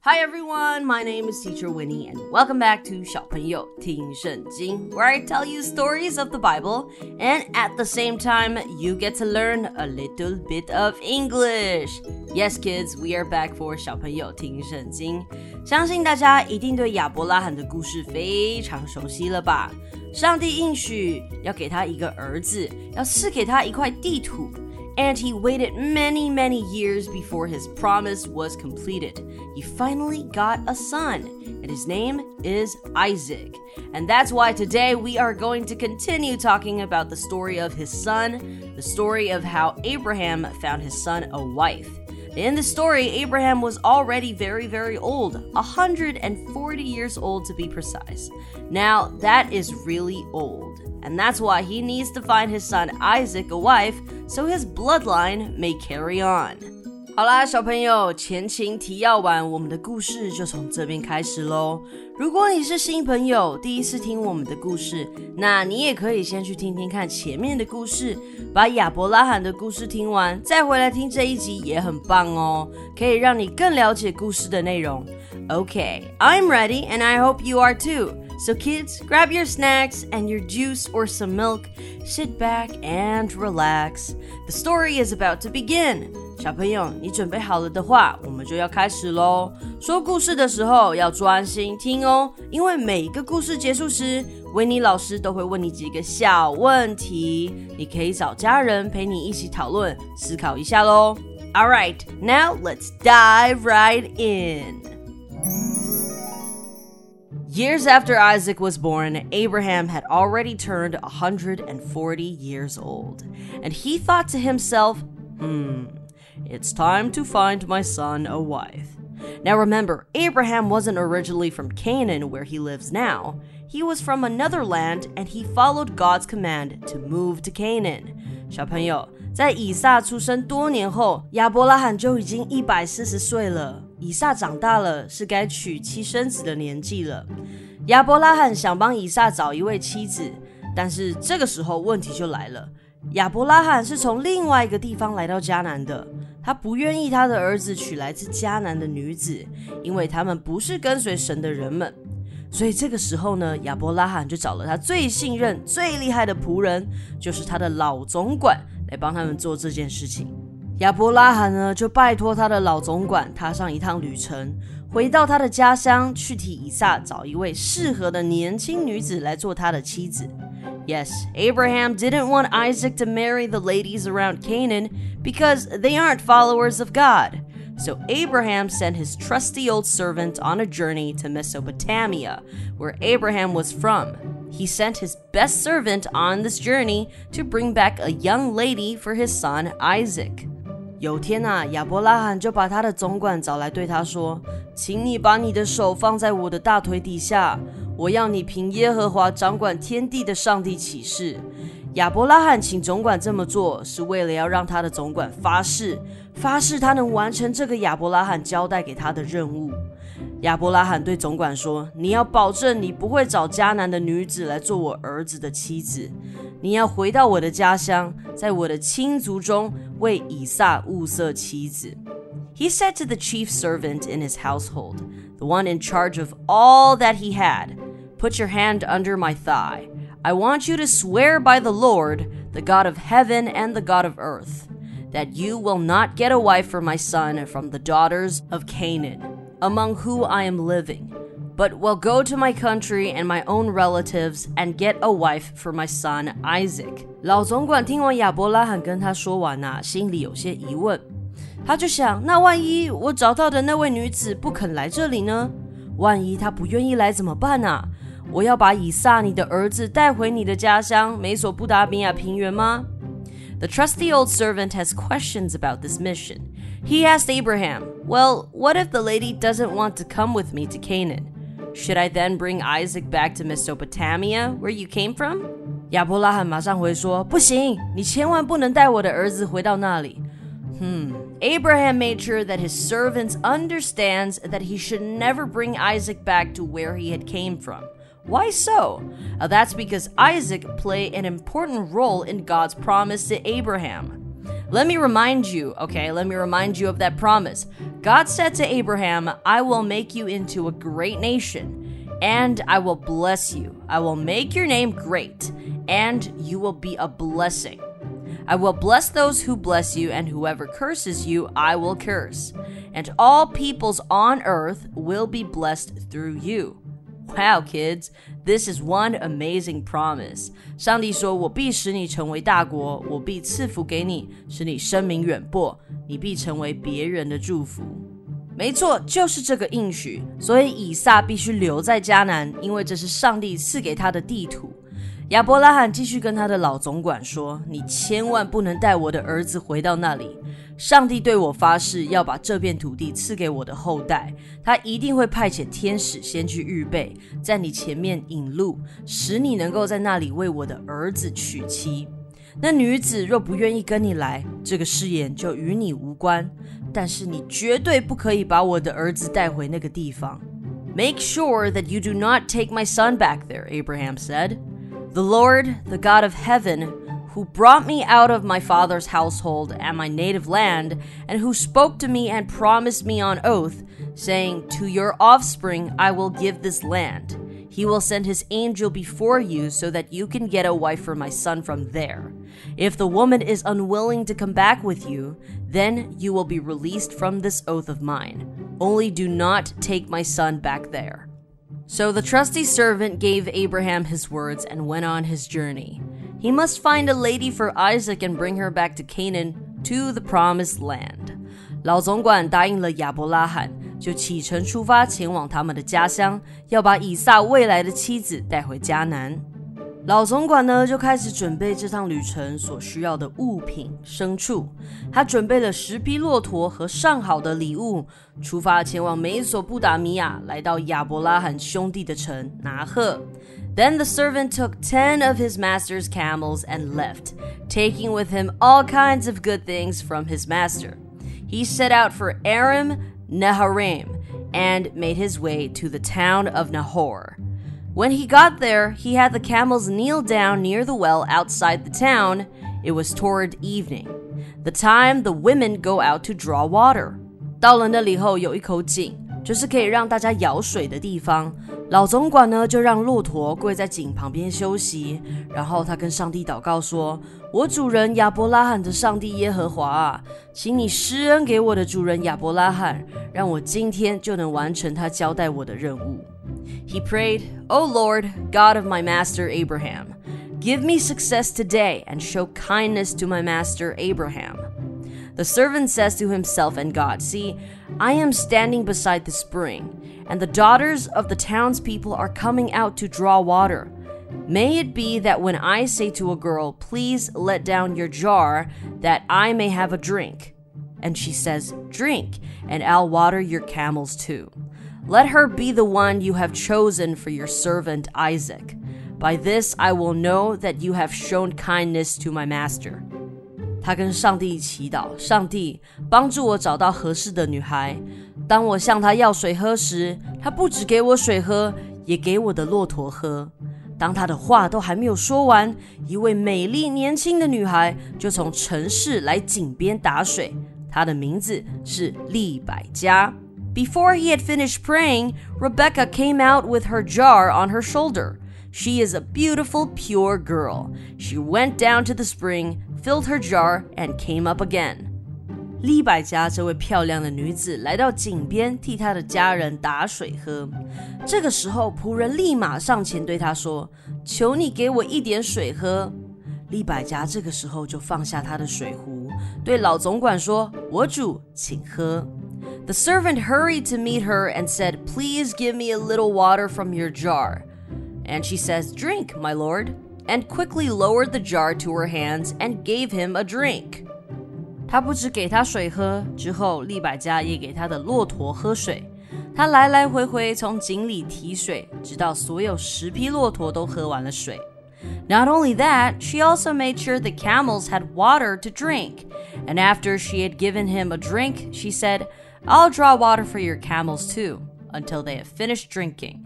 Hi everyone, my name is Teacher Winnie, and welcome back to 小朋友听圣经, where I tell you stories of the Bible, and at the same time, you get to learn a little bit of English. Yes, kids, we are back for 小朋友听圣经。相信大家一定对亚伯拉罕的故事非常熟悉了吧？上帝应许要给他一个儿子，要赐给他一块地土。 And he waited many, many years before his promise was completed. He finally got a son, and his name is Isaac. And that's why today we are going to continue talking about the story of his son, the story of how Abraham found his son a wife. In the story, Abraham was already very, very old 140 years old to be precise. Now, that is really old and that's why he needs to find his son Isaac a wife so his bloodline may carry on. 好啦，小朋友，前情提要完，我们的故事就从这边开始喽。 如果你是新朋友，第一次听我们的故事，那你也可以先去听听看前面的故事，把亚伯拉罕的故事听完，再回来听这一集也很棒哦，可以让你更了解故事的内容。Okay, I'm ready, and I hope you are too. So, kids, grab your snacks and your juice or some milk, sit back and relax. The story is about to begin. 小朋友，你准备好了的话，我们就要开始喽。说故事的时候要专心听哦，因为每一个故事结束时，维尼老师都会问你几个小问题，你可以找家人陪你一起讨论、思考一下喽。All right, now let's dive right in. Years after Isaac was born, Abraham had already turned 140 years old, and he thought to himself, hmm, it's time to find my son a wife. Now remember, Abraham wasn't originally from Canaan where he lives now. He was from another land and he followed God's command to move to Canaan. 小朋友，在以撒出生多年后，亚伯拉罕就已经一百四十岁了。以撒长大了，是该娶妻生子的年纪了。亚伯拉罕想帮以撒找一位妻子，但是这个时候问题就来了。亚伯拉罕是从另外一个地方来到迦南的， 他不愿意他的儿子娶来自迦南的女子，因为他们不是跟随神的人们。所以这个时候呢，亚伯拉罕就找了他最信任、最厉害的仆人，就是他的老总管，来帮他们做这件事情。亚伯拉罕呢，就拜托他的老总管踏上一趟旅程，回到他的家乡，去替以撒找一位适合的年轻女子来做他的妻子。Yes, Abraham didn't want Isaac to marry the ladies around Canaan because they aren't followers of God. So Abraham sent his trusty old servant on a journey to Mesopotamia, where Abraham was from. He sent his best servant on this journey to bring back a young lady for his son Isaac. 有天呐，亚伯拉罕就把他的总管找来，对他说：“请你把你的手放在我的大腿底下，我要你凭耶和华掌管天地的上帝起誓。”亚伯拉罕请总管这么做，是为了要让他的总管发誓，发誓他能完成这个亚伯拉罕交代给他的任务。亚伯拉罕对总管说：“你要保证你不会找迦南的女子来做我儿子的妻子。”你要回到我的家乡，在我的亲族中为以撒物色妻子。He said to the chief servant in his household, the one in charge of all that he had, Put your hand under my thigh. I want you to swear by the Lord, the God of heaven and the God of earth, that you will not get a wife for my son from the daughters of Canaan, among whom I am living but will go to my country and my own relatives and get a wife for my son Isaac。 老总管听完亚伯拉罕跟他说完呐、啊，心里有些疑问，他就想：那万一我找到的那位女子不肯来这里呢？万一她不愿意来怎么办啊？我要把以撒你的儿子带回你的家乡美索不达米亚平原吗？The trusty old servant has questions about this mission. He asked Abraham, Well, what if the lady doesn't want to come with me to Canaan? Should I then bring Isaac back to Mesopotamia, where you came from? 亚伯拉罕马上回说：“不行，你千万不能带我的儿子回到那里。 Hmm. Abraham made sure that his servants understands that he should never bring Isaac back to where he had came from. Why so? Uh, that's because Isaac played an important role in God's promise to Abraham. Let me remind you, okay, let me remind you of that promise. God said to Abraham, I will make you into a great nation, and I will bless you. I will make your name great, and you will be a blessing. I will bless those who bless you, and whoever curses you, I will curse. And all peoples on earth will be blessed through you. Wow, kids, this is one amazing promise. 上帝说：“我必使你成为大国，我必赐福给你，使你声名远播，你必成为别人的祝福。”没错，就是这个应许。所以以撒必须留在迦南，因为这是上帝赐给他的地图。 亚伯拉罕继续跟他的老总管说：“你千万不能带我的儿子回到那里。上帝对我发誓，要把这片土地赐给我的后代。他一定会派遣天使先去预备，在你前面引路，使你能够在那里为我的儿子娶妻。那女子若不愿意跟你来，这个誓言就与你无关。但是你绝对不可以把我的儿子带回那个地方。Make sure that you do not take my son back there,” Abraham said. The Lord, the God of heaven, who brought me out of my father's household and my native land, and who spoke to me and promised me on oath, saying, To your offspring I will give this land. He will send his angel before you so that you can get a wife for my son from there. If the woman is unwilling to come back with you, then you will be released from this oath of mine. Only do not take my son back there. So the trusty servant gave Abraham his words and went on his journey. He must find a lady for Isaac and bring her back to Canaan, to the promised land. 老总管答应了亚伯拉罕，就启程出发前往他们的家乡，要把以撒未来的妻子带回迦南。 老总管呢，就开始准备这趟旅程所需要的物品、牲畜。他准备了十匹骆驼和上好的礼物，出发前往美索不达米亚，来到亚伯拉罕兄弟的城拿赫。Then the servant took ten of his master's camels and left, taking with him all kinds of good things from his master. He set out for Aram Naharaim and made his way to the town of Nahor. When he got there, he had the camels kneel down near the well outside the town. It was toward evening, the time the women go out to draw water. 到了那里后，有一口井，就是可以让大家舀水的地方。老总管呢，就让骆驼跪在井旁边休息，然后他跟上帝祷告说：“我主人亚伯拉罕的上帝耶和华啊，请你施恩给我的主人亚伯拉罕，让我今天就能完成他交代我的任务。” He prayed, O Lord, God of my master Abraham, give me success today and show kindness to my master Abraham. The servant says to himself and God, See, I am standing beside the spring, and the daughters of the townspeople are coming out to draw water. May it be that when I say to a girl, Please let down your jar, that I may have a drink. And she says, Drink, and I'll water your camels too. Let her be the one you have chosen for your servant Isaac. By this I will know that you have shown kindness to my master. 他跟上帝祈祷，上帝帮助我找到合适的女孩。当我向她要水喝时，她不只给我水喝，也给我的骆驼喝。当她的话都还没有说完，一位美丽年轻的女孩就从城市来井边打水。她的名字是利百加。Before he had finished praying, Rebekah came out with her jar on her shoulder. She is a beautiful, pure girl. She went down to the spring, filled her jar, and came up again. 利百加这位漂亮的女子来到井边，替她的家人打水喝。这个时候，仆人立马上前对她说：“求你给我一点水喝。”利百加这个时候就放下她的水壶，对老总管说：“我主，请喝。” The servant hurried to meet her and said, Please give me a little water from your jar. And she says, Drink, my lord, and quickly lowered the jar to her hands and gave him a drink. 他不只给他水喝，之后利百加也给他的骆驼喝水。他来来回回从井里提水，直到所有十匹骆驼都喝完了水。 Not only that, she also made sure the camels had water to drink. And after she had given him a drink, she said, I'll draw water for your camels too, until they have finished drinking.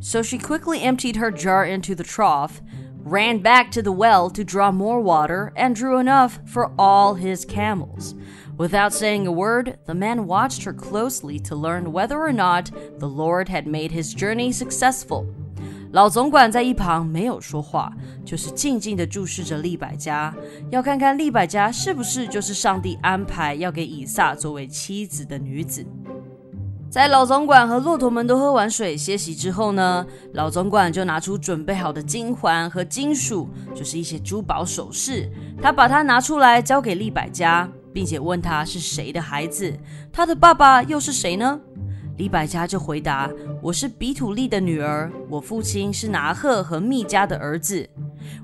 So she quickly emptied her jar into the trough, ran back to the well to draw more water, and drew enough for all his camels. Without saying a word, the man watched her closely to learn whether or not the Lord had made his journey successful. 老总管在一旁没有说话，就是静静的注视着利百加，要看看利百加是不是就是上帝安排要给以撒作为妻子的女子。在老总管和骆驼们都喝完水歇息之后呢，老总管就拿出准备好的金环和金属，就是一些珠宝首饰。他把它拿出来交给利百加，并且问他是谁的孩子，他的爸爸又是谁呢？利百加就回答：“我是彼土利的女儿，我父亲是拿赫和密迦的儿子。”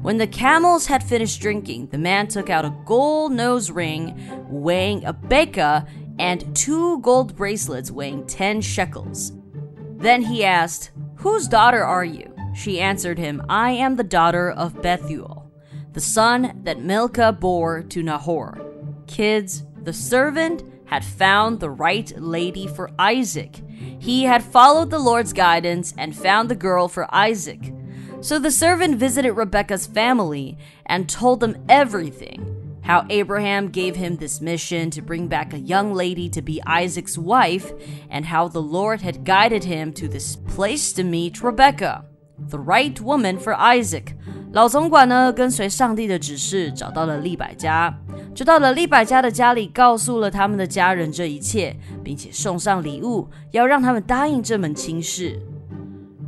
When the camels had finished drinking, the man took out a gold nose ring weighing a beka and two gold bracelets weighing 10 shekels. Then he asked, Whose daughter are you? She answered him, I am the daughter of Bethuel, the son that Milcah bore to Nahor. Kids, the servant had found the right lady for Isaac. He had followed the Lord's guidance and found the girl for Isaac. So the servant visited Rebekah's family and told them everything how Abraham gave him this mission to bring back a young lady to be Isaac's wife, and how the Lord had guided him to this place to meet Rebekah, the right woman for Isaac. 老总管呢，跟随上帝的指示，找到了利百家，就到了利百家的家里，告诉了他们的家人这一切，并且送上礼物，要让他们答应这门亲事。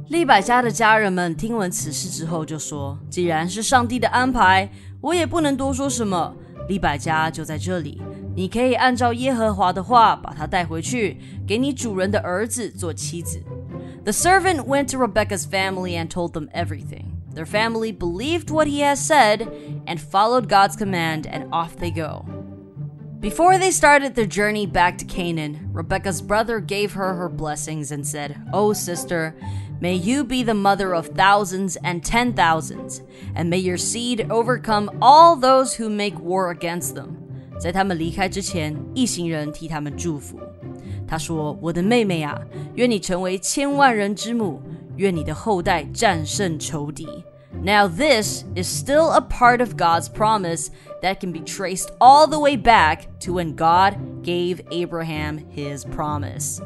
利百家的家人们听闻此事之后，就说：“既然是上帝的安排，我也不能多说什么。利百家就在这里，你可以按照耶和华的话把他带回去，给你主人的儿子做妻子。” The servant went to Rebekah's family and told them everything. Their family believed what he has said and followed God's command, and off they go. Before they started their journey back to Canaan, Rebekah's brother gave her her blessings and said, Oh, sister, may you be the mother of thousands and ten thousands, and may your seed overcome all those who make war against them. 在他们离开之前，一行人替他们祝福。他说：“我的妹妹啊，愿你成为千万人之母。”愿你的后代战胜仇敌。Now, this is still a part of God's promise that can be traced all the way back to when God gave Abraham his promise.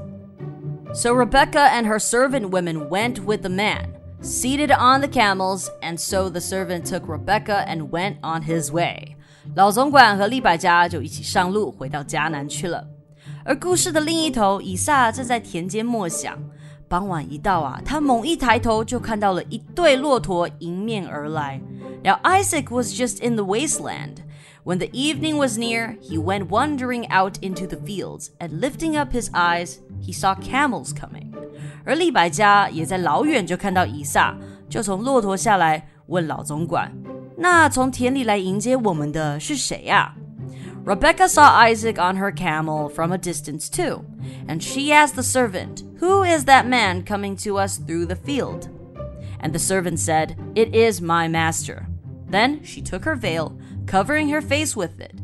So Rebekah and her servant women went with the man, seated on the camels, and so the servant took Rebekah and went on his way. 老总管和利百加就一起上路回到迦南去了。而故事的另一头，以撒正在田间默想。傍晚一到啊，他猛一抬头就看到了一对骆驼迎面而来。Now Isaac was just in the wasteland. When the evening was near, he went wandering out into the fields, and lifting up his eyes, he saw camels coming. 而利百加也在老远就看到以撒，就从骆驼下来，问老总管：“那从田里来迎接我们的是谁呀、啊？Rebekah saw Isaac on her camel from a distance too, and she asked the servant, Who is that man coming to us through the field? And the servant said, It is my master. Then she took her veil, covering her face with it.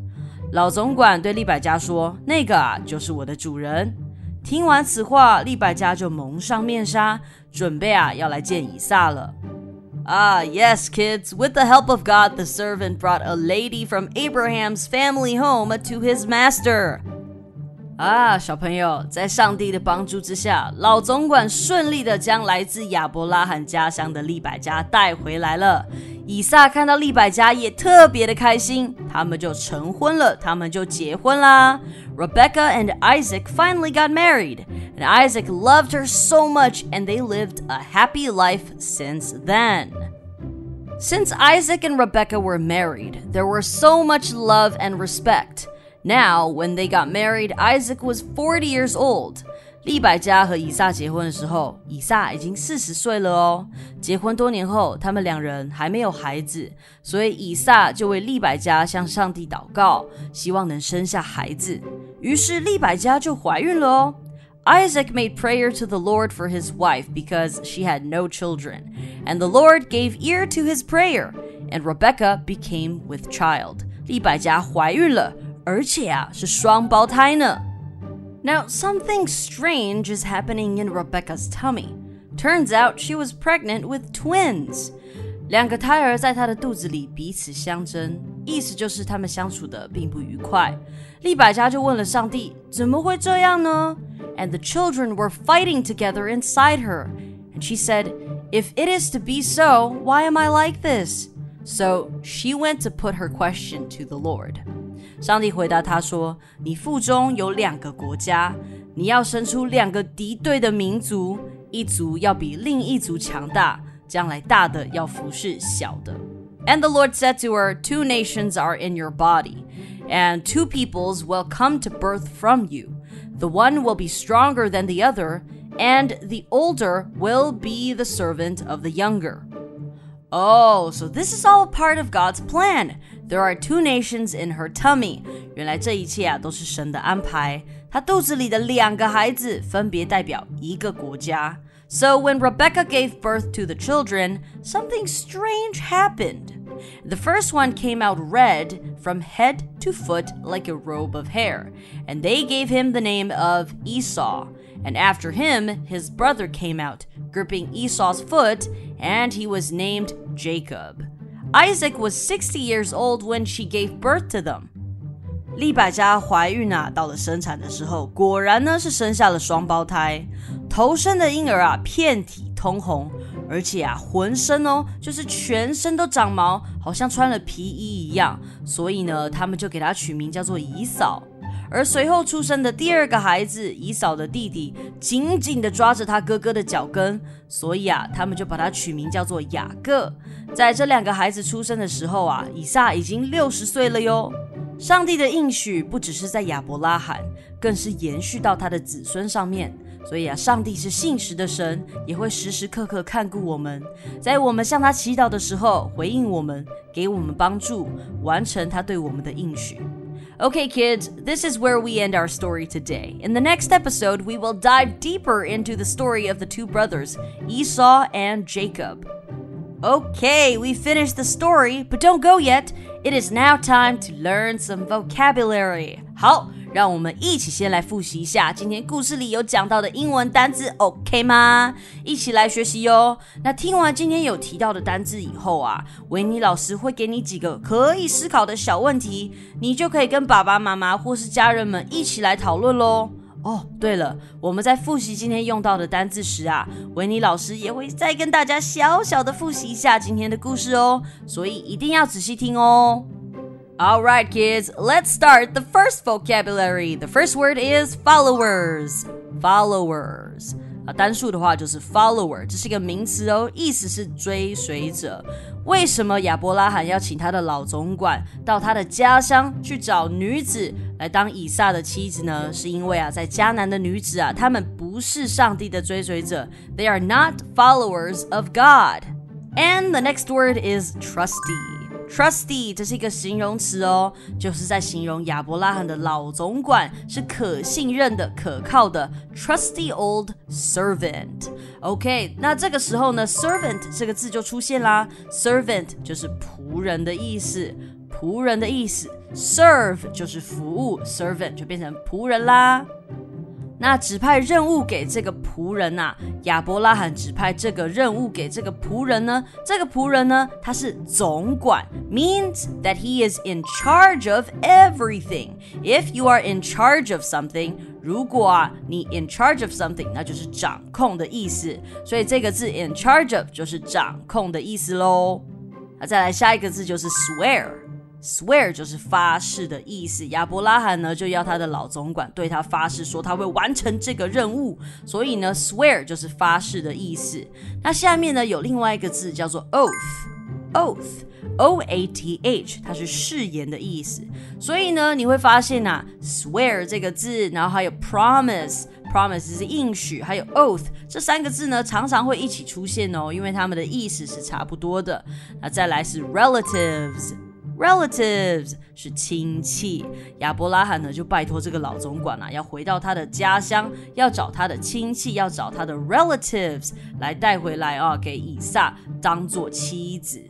老总管对利百加说：“那个啊，就是我的主人。”听完此话，利百加就蒙上面纱，准备啊要来见以撒了。Ah, yes, kids. With the help of God, the servant brought a lady from Abraham's family home to his master. 啊，小朋友，在上帝的帮助之下，老总管顺利的将来自亚伯拉罕家乡的利百加带回来了。以撒看到利百加也特别的开心，他们就成婚了，他们就结婚啦。Rebekah and Isaac finally got married, and Isaac loved her so much, and they lived a happy life since then. Since Isaac and Rebekah were married, there were so much love and respect. Now, when they got married, Isaac was forty years old. 利百加和以撒结婚的时候，以撒已经四十岁了哦。结婚多年后，他们两人还没有孩子，所以以撒就为利百加向上帝祷告，希望能生下孩子。于是利百加就怀孕了哦。Isaac made prayer to the Lord for his wife because she had no children, and the Lord gave ear to his prayer, and Rebekah became with child. 利百加怀孕了。now something strange is happening in Rebekah's tummy. Turns out she was pregnant with twins. And the children were fighting together inside her, and she said, "If it is to be so, why am I like this?" So she went to put her question to the Lord. 上帝回答她说：“你腹中有两个国家，你要生出两个敌对的民族，一族要比另一族强大。”将来大的要服侍小的。And the Lord said to her, Two nations are in your body, and two peoples will come to birth from you. The one will be stronger than the other, and the older will be the servant of the younger. Oh, so this is all part of God's plan. There are two nations in her tummy. tummy。原来这一切啊都是神的安排。她肚子里的两个孩子分别代表一个国家。So when Rebekah gave birth to the children, something strange happened. The first one came out red from head to foot like a robe of hair, and they gave him the name of Esau. And after him, his brother came out, gripping Esau's foot, and he was named Jacob. Isaac was 60 years old when she gave birth to them. 利百加怀孕啊，到了生产的时候，果然呢是生下了双胞胎。头生的婴儿啊，遍体通红，而且啊，浑身哦，就是全身都长毛，好像穿了皮衣一样。所以呢，他们就给他取名叫做姨嫂。而随后出生的第二个孩子，姨嫂的弟弟，紧紧地抓着他哥哥的脚跟，所以啊，他们就把他取名叫做雅各。在这两个孩子出生的时候啊，以撒已经六十岁了哟。上帝的应许不只是在亚伯拉罕，更是延续到他的子孙上面。所以啊，上帝是信实的神，也会时时刻刻看顾我们，在我们向他祈祷的时候回应我们，给我们帮助，完成他对我们的应许。Okay, kids, this is where we end our story today. In the next episode, we will dive deeper into the story of the two brothers, Esau and Jacob. Okay, we finish the story, but don't go yet. It is now time to learn some vocabulary. 好。让我们一起先来复习一下今天故事里有讲到的英文单字，OK 吗？一起来学习哟。那听完今天有提到的单字以后啊，维尼老师会给你几个可以思考的小问题，你就可以跟爸爸妈妈或是家人们一起来讨论喽。哦，对了，我们在复习今天用到的单字时啊，维尼老师也会再跟大家小小的复习一下今天的故事哦，所以一定要仔细听哦。All right, kids, let's start the first vocabulary. The first word is followers. Followers 啊，单数的话就是 follower，这是一个名词哦，意思是追随者。为什么亚伯拉罕要请他的老总管到他的家乡去找女子来当以撒的妻子呢？是因为啊，在迦南的女子啊，她们不是上帝的追随者，They are not followers of God. And the next word is trusty. Trusty，这是一个形容词哦，就是在形容亚伯拉罕的老总管是可信任的、可靠的。Trusty old servant。OK，那这个时候呢，servant 这个字就出现啦。Servant 就是仆人的意思，仆人的意思。Serve 就是服务，servant 就变成仆人啦。那指派任务给这个仆人呐，亚伯拉罕指派这个任务给这个仆人呢，这个仆人呢，他是总管，means that he is in charge of everything. If you are in charge of something，如果啊你 in charge of something，那就是掌控的意思，所以这个字 in charge of 就是掌控的意思喽。那再来下一个字就是 swear。Swear 就是发誓的意思。亚伯拉罕呢，就要他的老总管对他发誓，说他会完成这个任务。所以呢，swear 就是发誓的意思。那下面呢，有另外一个字叫做 oath，oath，o a t h，它是誓言的意思。所以呢，你会发现呐，swear 这个字，然后还有 promise，promise 是应许，还有 oath 这三个字呢，常常会一起出现哦，因为它们的意思是差不多的。那再来是 relatives。Relatives 是亲戚。亚伯拉罕呢就拜托这个老总管啊，要回到他的家乡，要找他的亲戚，要找他的 relatives 来带回来啊，给以撒当做妻子。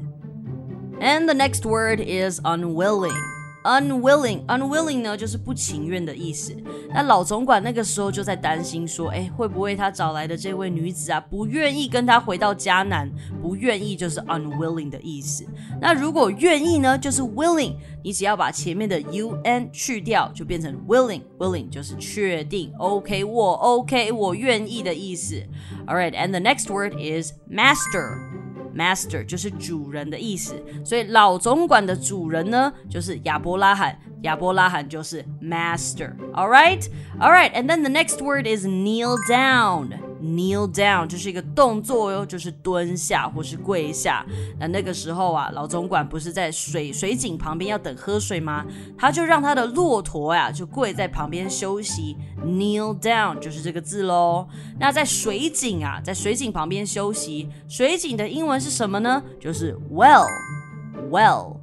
And the next word is unwilling. Unwilling, unwilling 呢，就是不情愿的意思。那老总管那个时候就在担心说，哎，会不会他找来的这位女子啊，不愿意跟他回到迦南？不愿意就是 unwilling 的意思。那如果愿意呢，就是 willing。你只要把前面的 un 去掉，就变成 willing。willing 就是确定，OK，我 OK，我愿意的意思。All right, and the next word is master. Master 就是主人的意思，所以老总管的主人呢就是亚伯拉罕，亚伯拉罕就是 Master。All right, all right, and then the next word is kneel down. Kneel down 就是一个动作哟，就是蹲下或是跪下。那那个时候啊，老总管不是在水水井旁边要等喝水吗？他就让他的骆驼呀，就跪在旁边休息。Kneel down 就是这个字喽。那在水井啊，在水井旁边休息，水井的英文是什么呢？就是 well，well。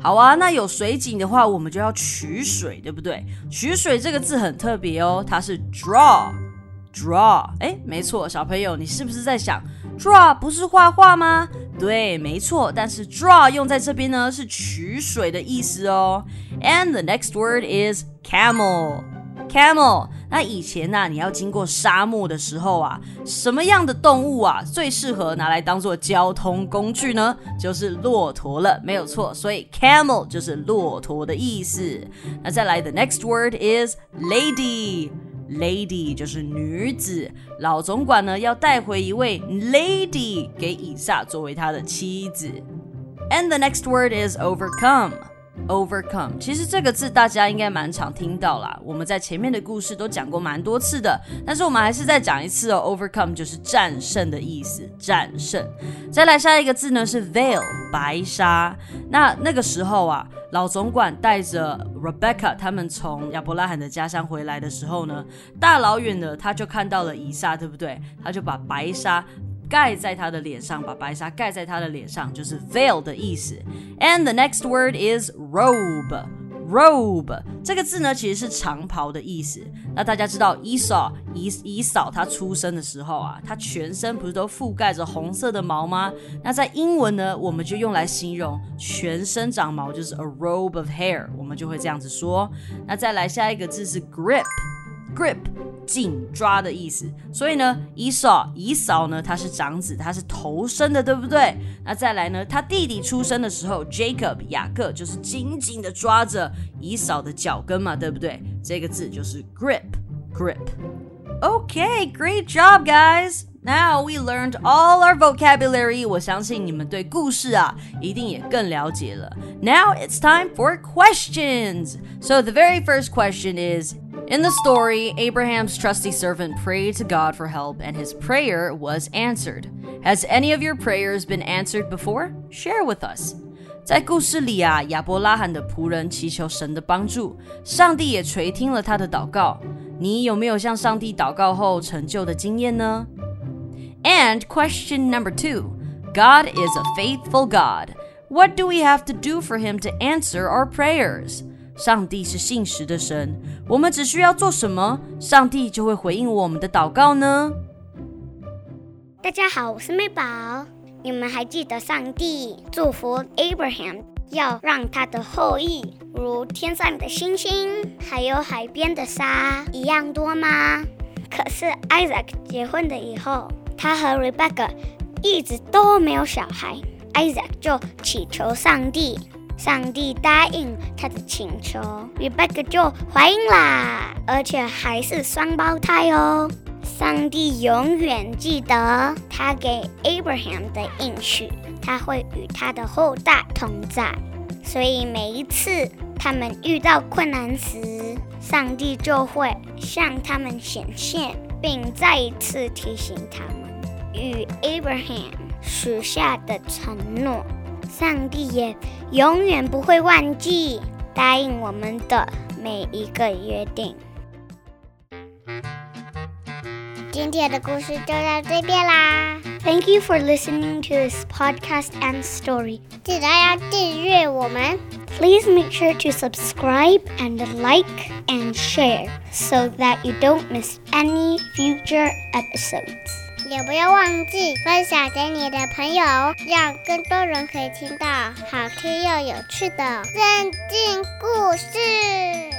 好啊，那有水井的话，我们就要取水，对不对？取水这个字很特别哦，它是 draw。Draw，哎，没错，小朋友，你是不是在想，draw 不是画画吗？对，没错，但是 draw 用在这边呢是取水的意思哦。And the next word is camel，camel。那以前呢，你要经过沙漠的时候啊，什么样的动物啊最适合拿来当做交通工具呢？就是骆驼了，没有错。所以 camel 就是骆驼的意思。那再来，the next word is lady。Lady 就是女子，老总管呢要带回一位 lady 给以撒作为他的妻子。And the next word is overcome. Overcome，其实这个字大家应该蛮常听到啦。我们在前面的故事都讲过蛮多次的，但是我们还是再讲一次哦。Overcome 就是战胜的意思，战胜。再来下一个字呢是 veil，白纱。那那个时候啊，老总管带着 Rebecca 他们从亚伯拉罕的家乡回来的时候呢，大老远的他就看到了以撒，对不对？他就把白纱。盖在他的脸上，把白纱盖在他的脸上，就是 veil 的意思。And the next word is robe. Robe 这个字呢，其实是长袍的意思。那大家知道，以扫以以扫他出生的时候啊，他全身不是都覆盖着红色的毛吗？那在英文呢，我们就用来形容全身长毛，就是 a robe of hair，我们就会这样子说。那再来下一个字是 grip。grip 紧抓的意思，所以呢，以扫以扫呢，他是长子，他是头生的，对不对？那再来呢，他弟弟出生的时候，Jacob 雅各就是紧紧的抓着以扫的脚跟嘛，对不对？这个字就是 grip grip。Okay, great job, guys. Now we learned all our vocabulary. 我相信你们对故事啊，一定也更了解了。Now it's time for questions. So the very first question is. In the story, Abraham's trusty servant prayed to God for help, and his prayer was answered. Has any of your prayers been answered before? Share with us. 在故事里啊，亚伯拉罕的仆人祈求神的帮助，上帝也垂听了他的祷告。你有没有向上帝祷告后成就的经验呢？And question number two God is a faithful God. What do we have to do for him to answer our prayers? 上帝是信实的神，我们只需要做什么，上帝就会回应我们的祷告呢？大家好，我是美宝。你们还记得上帝祝福 Abraham 要让他的后裔如天上的星星，还有海边的沙一样多吗？可是 Isaac 结婚了以后，他和 Rebecca 一直都没有小孩，Isaac 就祈求上帝。上帝答应他的请求，Rebek 就怀孕啦，而且还是双胞胎哦。上帝永远记得他给 Abraham 的应许，他会与他的后代同在。所以每一次他们遇到困难时，上帝就会向他们显现，并再一次提醒他们与 Abraham 许下的承诺。上帝也永远不会忘记答应我们的每一个约定。今天的故事就到这边啦。 Thank you for listening to this podcast and story. 记得要订阅我们。 Please make sure to subscribe and like and share so that you don't miss any future episodes. 也不要忘记分享给你的朋友，让更多人可以听到好听又有趣的圣经故事。